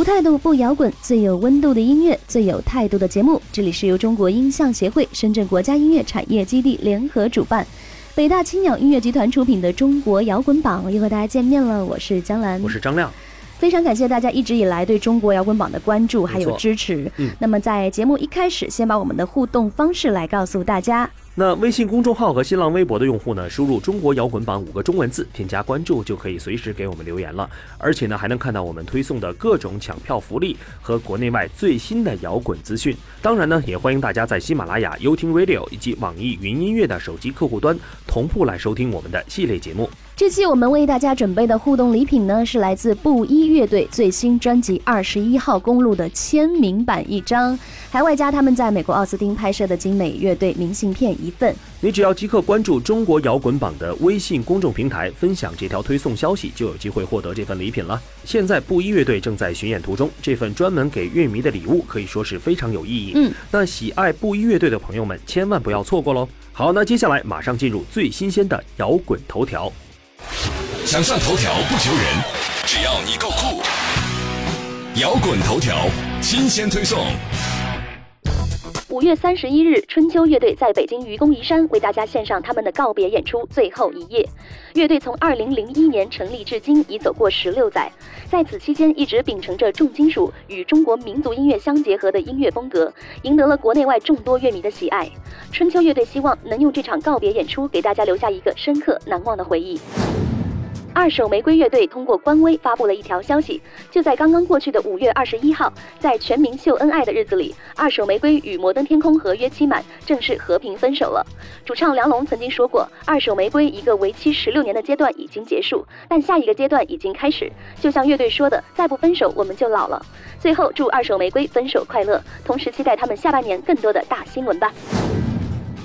无态度不摇滚，最有温度的音乐，最有态度的节目。这里是由中国音像协会、深圳国家音乐产业基地联合主办，北大青鸟音乐集团出品的《中国摇滚榜》，又和大家见面了。我是江兰，我是张亮。非常感谢大家一直以来对中国摇滚榜的关注还有支持。嗯，那么在节目一开始，先把我们的互动方式来告诉大家。那微信公众号和新浪微博的用户呢，输入“中国摇滚榜”五个中文字，添加关注就可以随时给我们留言了。而且呢，还能看到我们推送的各种抢票福利和国内外最新的摇滚资讯。当然呢，也欢迎大家在喜马拉雅、优听 Radio 以及网易云音乐的手机客户端同步来收听我们的系列节目。这期我们为大家准备的互动礼品呢，是来自布衣乐队最新专辑《二十一号公路》的签名版一张，还外加他们在美国奥斯汀拍摄的精美乐队明信片一份。你只要即刻关注中国摇滚榜的微信公众平台，分享这条推送消息，就有机会获得这份礼品了。现在布衣乐队正在巡演途中，这份专门给乐迷的礼物可以说是非常有意义。嗯，那喜爱布衣乐队的朋友们千万不要错过喽。好，那接下来马上进入最新鲜的摇滚头条。想上头条不求人，只要你够酷。摇滚头条新鲜推送。五月三十一日，春秋乐队在北京愚公移山为大家献上他们的告别演出《最后一夜》。乐队从二零零一年成立至今，已走过十六载，在此期间一直秉承着重金属与中国民族音乐相结合的音乐风格，赢得了国内外众多乐迷的喜爱。春秋乐队希望能用这场告别演出给大家留下一个深刻难忘的回忆。二手玫瑰乐队通过官微发布了一条消息，就在刚刚过去的五月二十一号，在全民秀恩爱的日子里，二手玫瑰与摩登天空合约期满，正式和平分手了。主唱梁龙曾经说过，二手玫瑰一个为期十六年的阶段已经结束，但下一个阶段已经开始。就像乐队说的，再不分手我们就老了。最后祝二手玫瑰分手快乐，同时期待他们下半年更多的大新闻吧。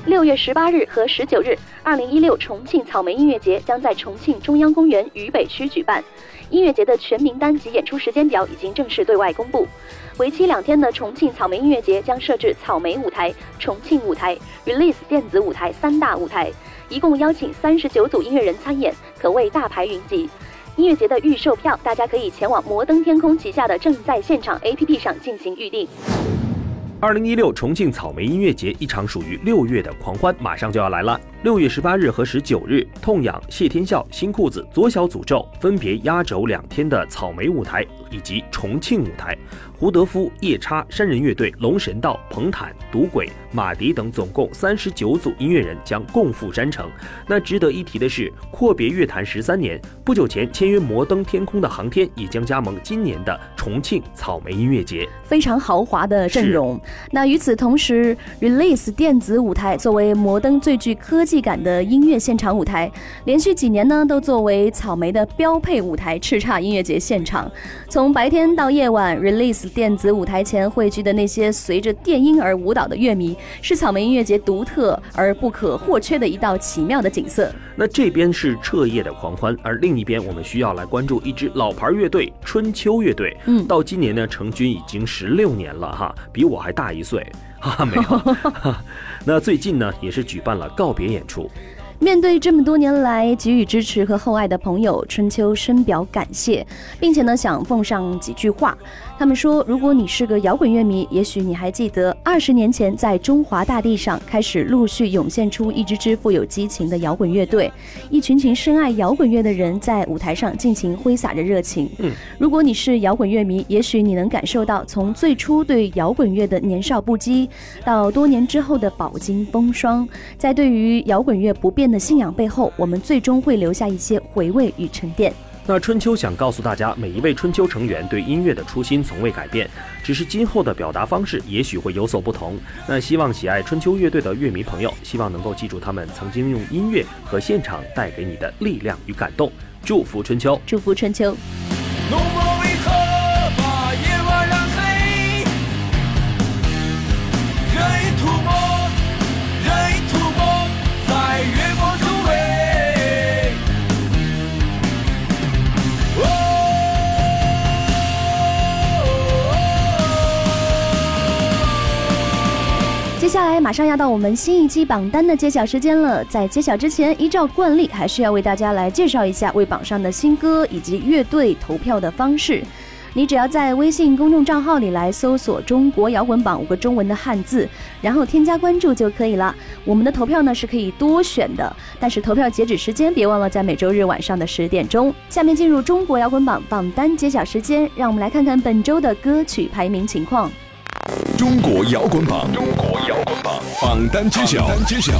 六月十八日和十九日，二零一六重庆草莓音乐节将在重庆中央公园渝北区举办。音乐节的全名单及演出时间表已经正式对外公布。为期两天的重庆草莓音乐节将设置草莓舞台、重庆舞台、Release 电子舞台三大舞台，一共邀请三十九组音乐人参演，可谓大牌云集。音乐节的预售票，大家可以前往摩登天空旗下的正在现场 APP 上进行预定。二零一六重庆草莓音乐节，一场属于六月的狂欢，马上就要来了。六月十八日和十九日，痛痒、谢天笑、新裤子、左小诅咒分别压轴两天的草莓舞台以及重庆舞台。胡德夫、夜叉、山人乐队、龙神道、彭坦、赌鬼、马迪等总共三十九组音乐人将共赴山城。那值得一提的是，阔别乐坛十三年，不久前签约摩登天空的航天也将加盟今年的重庆草莓音乐节，非常豪华的阵容。那与此同时，Release 电子舞台作为摩登最具科技感的音乐现场舞台，连续几年呢都作为草莓的标配舞台叱咤音乐节现场。从白天到夜晚，Release 电子舞台前汇聚的那些随着电音而舞蹈的乐迷，是草莓音乐节独特而不可或缺的一道奇妙的景色。那这边是彻夜的狂欢，而另一边我们需要来关注一支老牌乐队春秋乐队。嗯，到今年呢成军已经十六年了哈，比我还大一岁。啊，没有。那最近呢也是举办了告别演出。面对这么多年来给予支持和厚爱的朋友，春秋深表感谢，并且呢想奉上几句话。他们说，如果你是个摇滚乐迷，也许你还记得二十年前在中华大地上开始陆续涌现出一支支富有激情的摇滚乐队，一群群深爱摇滚乐的人在舞台上尽情挥洒着热情。嗯，如果你是摇滚乐迷，也许你能感受到从最初对摇滚乐的年少不羁，到多年之后的饱经风霜，在对于摇滚乐不变的信仰背后，我们最终会留下一些回味与沉淀。那春秋想告诉大家，每一位春秋成员对音乐的初心从未改变，只是今后的表达方式也许会有所不同。那希望喜爱春秋乐队的乐迷朋友，希望能够记住他们曾经用音乐和现场带给你的力量与感动。祝福春秋，祝福春秋。接下来马上要到我们新一期榜单的揭晓时间了，在揭晓之前，依照惯例，还是要为大家来介绍一下为榜上的新歌以及乐队投票的方式。你只要在微信公众账号里来搜索“中国摇滚榜”五个中文的汉字，然后添加关注就可以了。我们的投票呢是可以多选的，但是投票截止时间别忘了在每周日晚上的十点钟。下面进入中国摇滚榜榜单揭晓时间，让我们来看看本周的歌曲排名情况。中国摇滚榜，中国摇滚榜榜单揭晓。揭晓。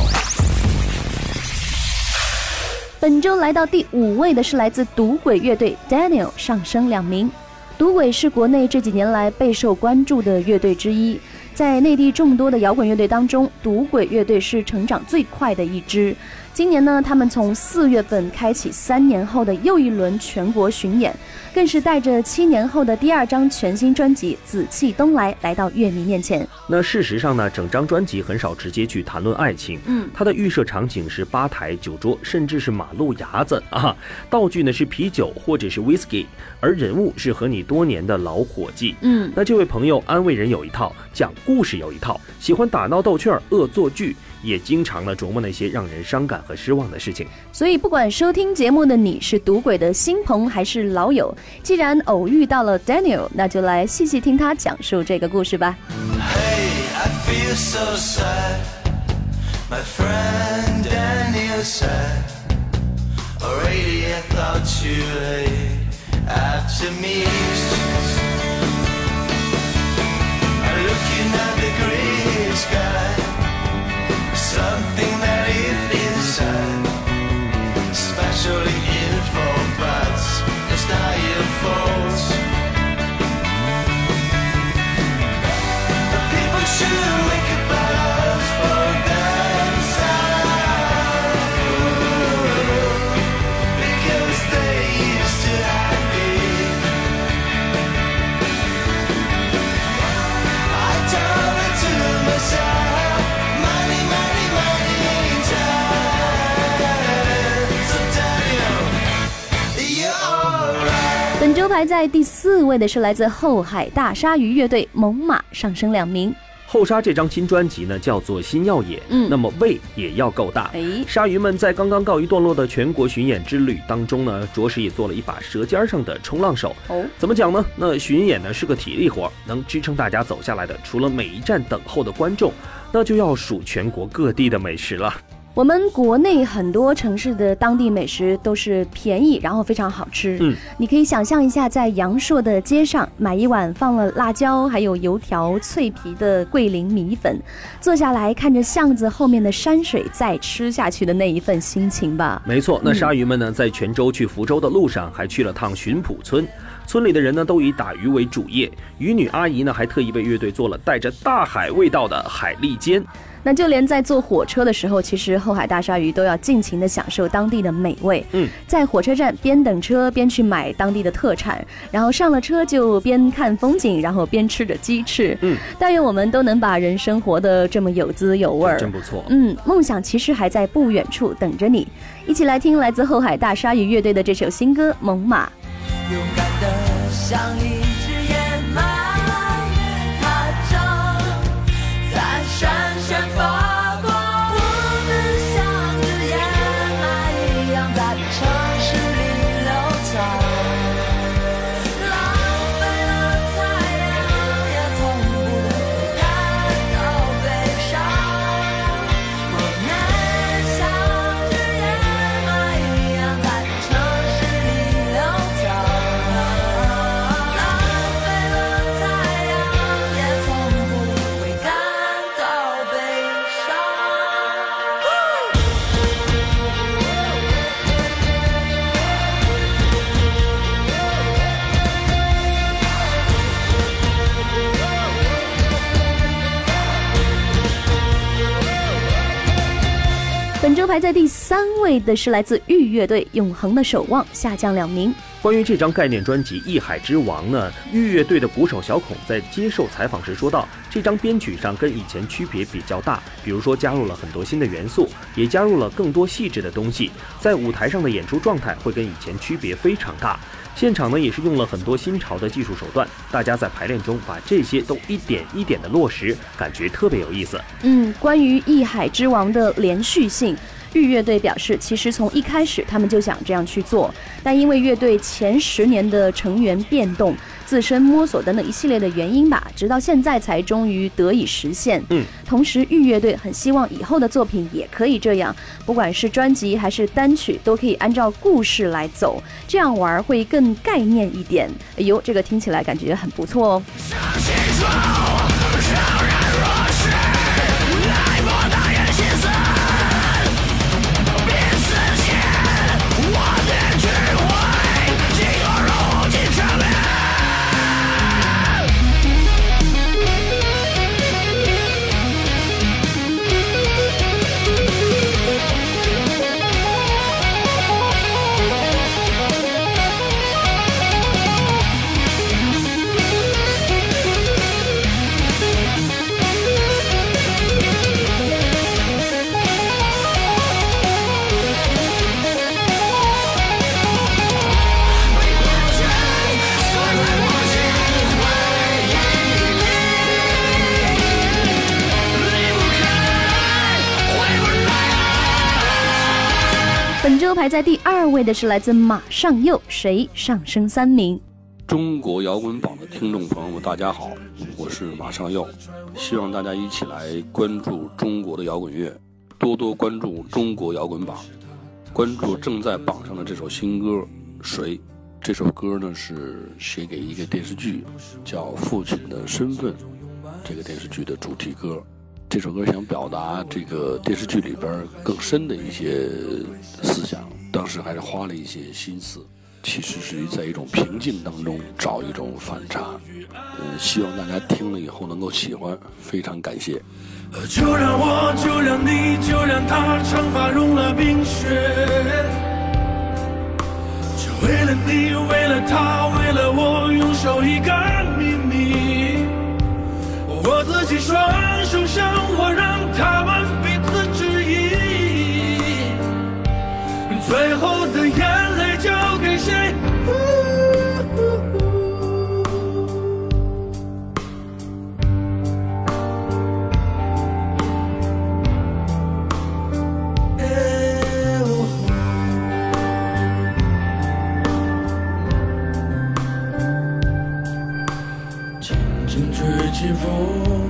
本周来到第五位的是来自赌鬼乐队 Daniel，上升两名。赌鬼是国内这几年来备受关注的乐队之一，在内地众多的摇滚乐队当中，赌鬼乐队是成长最快的一支。今年呢，他们从四月份开启三年后的又一轮全国巡演，更是带着七年后的第二张全新专辑《紫气东来》来到乐迷面前。那事实上呢，整张专辑很少直接去谈论爱情，嗯，它的预设场景是吧台、酒桌，甚至是马路牙子啊。道具呢是啤酒或者是 whisky，而人物是和你多年的老伙计。嗯，那这位朋友安慰人有一套，讲故事有一套，喜欢打闹逗趣儿、恶作剧。也经常呢琢磨那些让人伤感和失望的事情。所以，不管收听节目的你是赌鬼的新朋还是老友，既然偶遇到了 Daniel，那就来细细听他讲述这个故事吧。Something that is inside, especially 排在第四位的是来自后海大鲨鱼乐队猛犸，上升两名。后沙这张新专辑呢，叫做《新耀野》，嗯那么胃也要够大。哎鲨鱼们在刚刚告一段落的全国巡演之旅当中呢，着实也做了一把舌尖上的冲浪手。哦，怎么讲呢？那巡演呢是个体力活，能支撑大家走下来的，除了每一站等候的观众，那就要数全国各地的美食了。我们国内很多城市的当地美食都是便宜，然后非常好吃。嗯，你可以想象一下，在阳朔的街上买一碗放了辣椒还有油条、脆皮的桂林米粉，坐下来看着巷子后面的山水，再吃下去的那一份心情吧。没错，那嗯鲨鱼们呢，在泉州去福州的路上，还去了趟浔浦村。村里的人呢，都以打鱼为主业。渔女阿姨呢，还特意为乐队做了带着大海味道的海蛎煎。那就连在坐火车的时候，其实后海大鲨鱼都要尽情的享受当地的美味。嗯，在火车站边等车边去买当地的特产，然后上了车就边看风景，然后边吃着鸡翅。嗯，但愿我们都能把人生活得这么有滋有味儿。真不错。嗯，梦想其实还在不远处等着你。一起来听来自后海大鲨鱼乐队的这首新歌《猛犸》。勇敢的像一本周排在第三位的是来自玉乐队《永恒的守望》，下降两名。关于这张概念专辑《艺海之王》呢，玉乐队的鼓手小孔在接受采访时说道，这张编曲上跟以前区别比较大，比如说加入了很多新的元素，也加入了更多细致的东西，在舞台上的演出状态会跟以前区别非常大。现场呢也是用了很多新潮的技术手段，大家在排练中把这些都一点一点的落实，感觉特别有意思。嗯，关于《艺海之王》的连续性。玉乐队表示，其实从一开始他们就想这样去做，但因为乐队前十年的成员变动、自身摸索等等一系列的原因吧，直到现在才终于得以实现。嗯，同时玉乐队很希望以后的作品也可以这样，不管是专辑还是单曲，都可以按照故事来走，这样玩会更概念一点。哎呦，这个听起来感觉很不错哦。排在第二位的是来自马上又，谁上升三名？中国摇滚榜的听众朋友们，大家好，我是马上又，希望大家一起来关注中国的摇滚乐，多多关注中国摇滚榜，关注正在榜上的这首新歌《谁》。这首歌呢是写给一个电视剧，叫《父亲的身份》，这个电视剧的主题歌。这首歌想表达这个电视剧里边更深的一些思想，当时还是花了一些心思，其实是在一种平静当中找一种反差。嗯，希望大家听了以后能够喜欢，非常感谢。就让我，就让你，就让他，长发融了冰雪。就为了你，为了他，为了我，拥守一个秘密。我自己双手向我，让他们最后的眼泪交给谁？轻轻吹起风，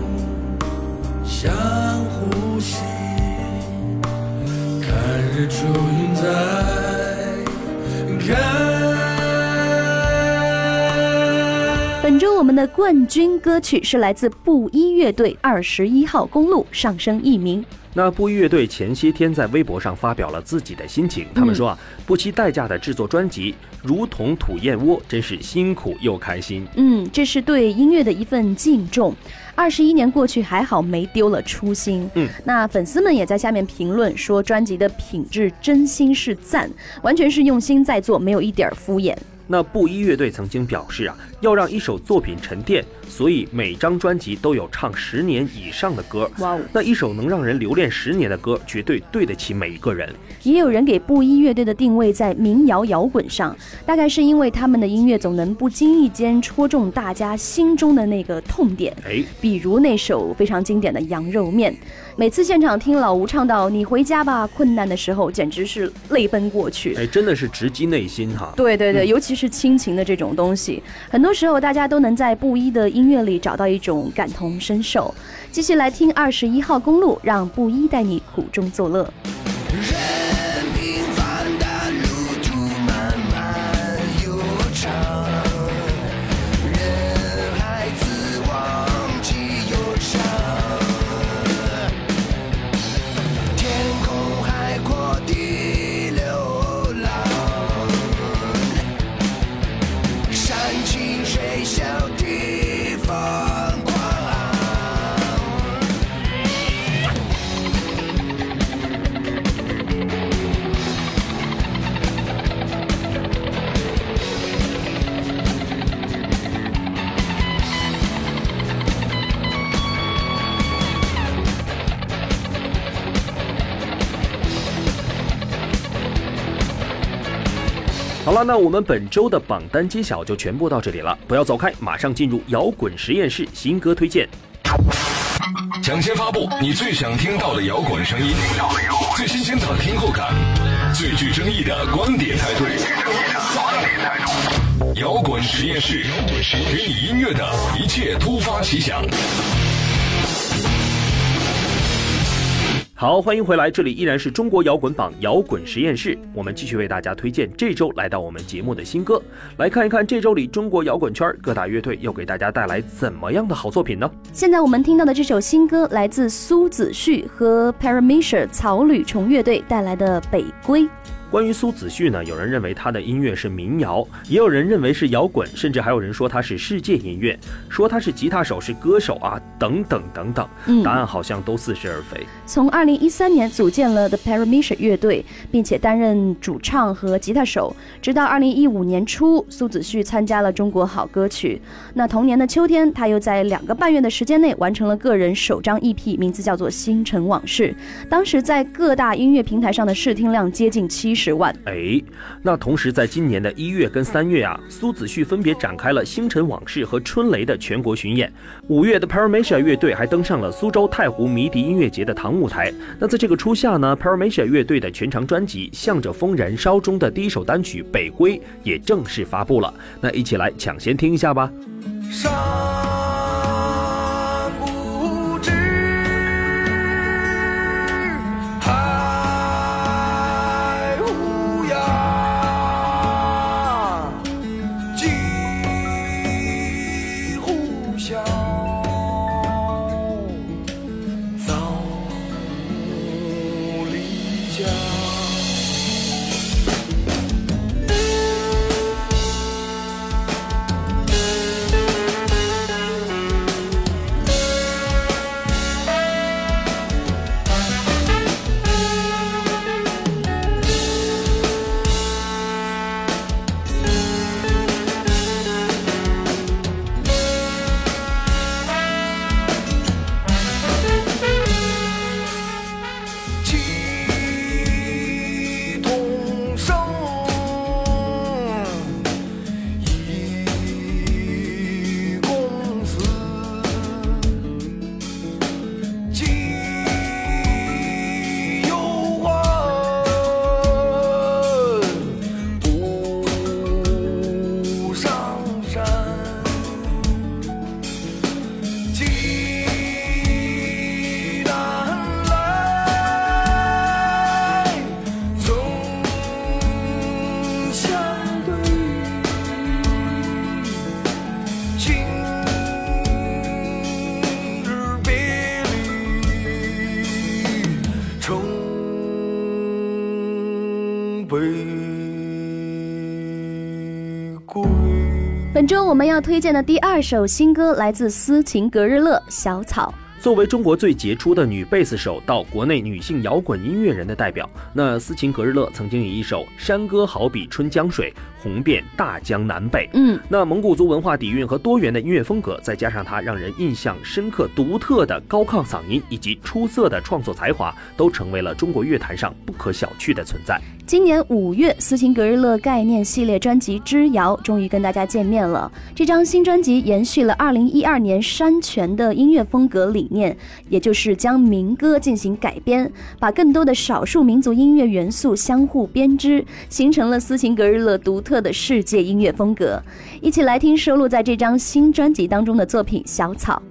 们的冠军歌曲是来自布衣乐队《二十一号公路》，上升一名。那布衣乐队前些天在微博上发表了自己的心情，他们说啊，不惜代价的制作专辑，如同吐燕窝，真是辛苦又开心。嗯，这是对音乐的一份敬重。二十一年过去，还好没丢了初心。嗯，那粉丝们也在下面评论说，专辑的品质真心是赞，完全是用心在做，没有一点敷衍。那布衣乐队曾经表示啊，要让一首作品沉淀，所以每张专辑都有唱十年以上的歌。哇哦！那一首能让人留恋十年的歌，绝对对得起每一个人。也有人给布衣乐队的定位在民谣摇滚上，大概是因为他们的音乐总能不经意间戳中大家心中的那个痛点。哎，比如那首非常经典的《羊肉面》，每次现场听老吴唱到“你回家吧”困难的时候，简直是泪奔过去。哎，真的是直击内心哈。对对对，尤其是亲情的这种东西，很多时候大家都能在布衣的音乐里找到一种感同身受。继续来听二十一号公路，让布衣带你苦中作乐。那我们本周的榜单揭晓就全部到这里了，不要走开，马上进入摇滚实验室新歌推荐。抢先发布你最想听到的摇滚声音，最新鲜的听后感，最具争议的观点态度。摇滚实验室，给你音乐的一切突发奇想。好，欢迎回来，这里依然是中国摇滚榜摇滚实验室，我们继续为大家推荐这周来到我们节目的新歌，来看一看这周里中国摇滚圈各大乐队又给大家带来怎么样的好作品呢？现在我们听到的这首新歌来自苏子旭和 Paramecia 草履虫乐队带来的《北归》。关于苏子旭呢，有人认为他的音乐是民谣，也有人认为是摇滚，甚至还有人说他是世界音乐，说他是吉他手、是歌手啊，等等等等。嗯答案好像都似是而非。从二零一三年组建了 The Paramecia 乐队，并且担任主唱和吉他手，直到二零一五年初，苏子旭参加了中国好歌曲。那同年的秋天，他又在两个半月的时间内完成了个人首张 EP，名字叫做《星辰往事》。当时在各大音乐平台上的试听量接近七十万。哎，那同时在今年的一月跟三月啊，苏子旭分别展开了《星辰往事》和《春雷》的全国巡演。五月的 Paramecia 乐队还登上了苏州太湖迷笛音乐节的堂舞台。那在这个初夏呢，Paramecia 乐队的全长专辑《向着风燃烧》中的第一首单曲《北归》也正式发布了。那一起来抢先听一下吧。本周我们要推荐的第二首新歌来自斯琴格日乐《小草》。作为中国最杰出的女贝斯手到国内女性摇滚音乐人的代表，那斯琴格日乐曾经以一首《山歌好比春江水》红遍大江南北。嗯，那蒙古族文化底蕴和多元的音乐风格，再加上他让人印象深刻、独特的高亢嗓音以及出色的创作才华，都成为了中国乐坛上不可小觑的存在。今年五月，斯琴格日乐概念系列专辑《之遥》终于跟大家见面了。这张新专辑延续了2012年山泉的音乐风格理念，也就是将民歌进行改编，把更多的少数民族音乐元素相互编织，形成了斯琴格日乐独特的世界音乐风格。一起来听收录在这张新专辑当中的作品《小草》。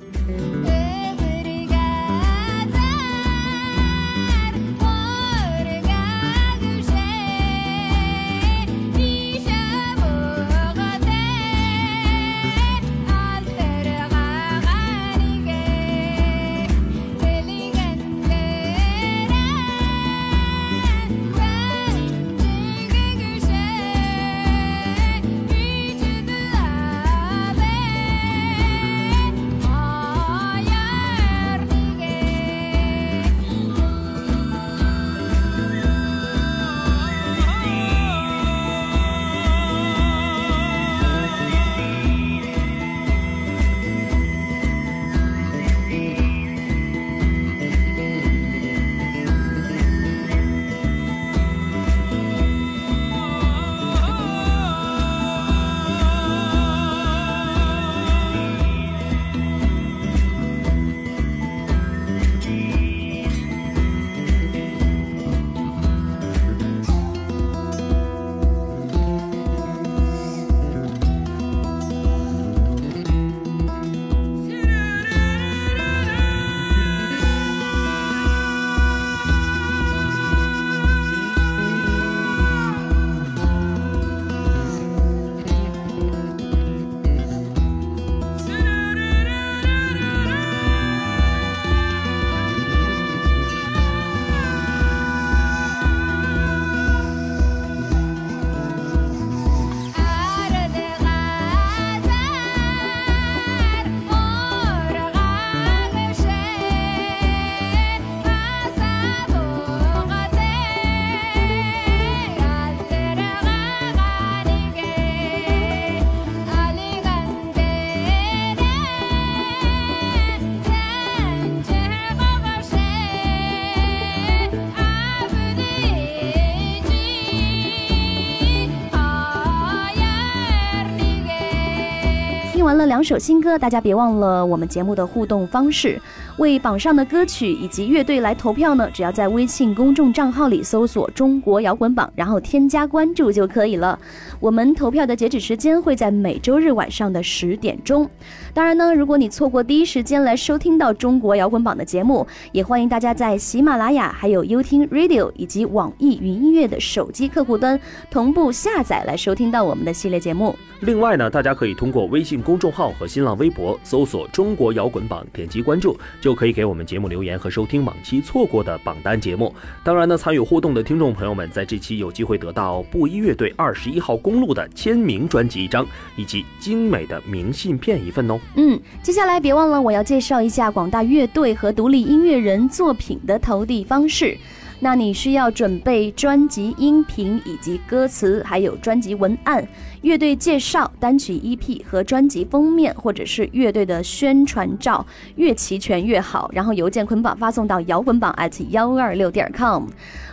两首新歌，大家别忘了我们节目的互动方式，为榜上的歌曲以及乐队来投票呢。只要在微信公众账号里搜索“中国摇滚榜”，然后添加关注就可以了。我们投票的截止时间会在每周日晚上的十点钟。当然呢，如果你错过第一时间来收听到中国摇滚榜的节目，也欢迎大家在喜马拉雅、还有优听 Radio 以及网易云音乐的手机客户端同步下载来收听到我们的系列节目。另外呢，大家可以通过微信公众号和新浪微博搜索“中国摇滚榜”，点击关注，就可以给我们节目留言和收听往期错过的榜单节目。当然呢，参与互动的听众朋友们，在这期有机会得到布衣乐队二十一号公路的签名专辑一张，以及精美的明信片一份哦。嗯，接下来别忘了我要介绍一下广大乐队和独立音乐人作品的投递方式。那你需要准备专辑音频以及歌词，还有专辑文案、乐队介绍、单曲 EP 和专辑封面，或者是乐队的宣传照，越齐全越好。然后邮件捆绑发送到摇滚榜 at 幺二六点 com。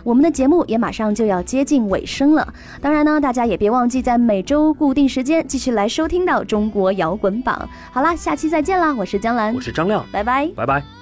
我们的节目也马上就要接近尾声了，当然呢，大家也别忘记在每周固定时间继续来收听到中国摇滚榜。好啦，下期再见啦！我是江兰，我是张亮，拜拜，拜拜。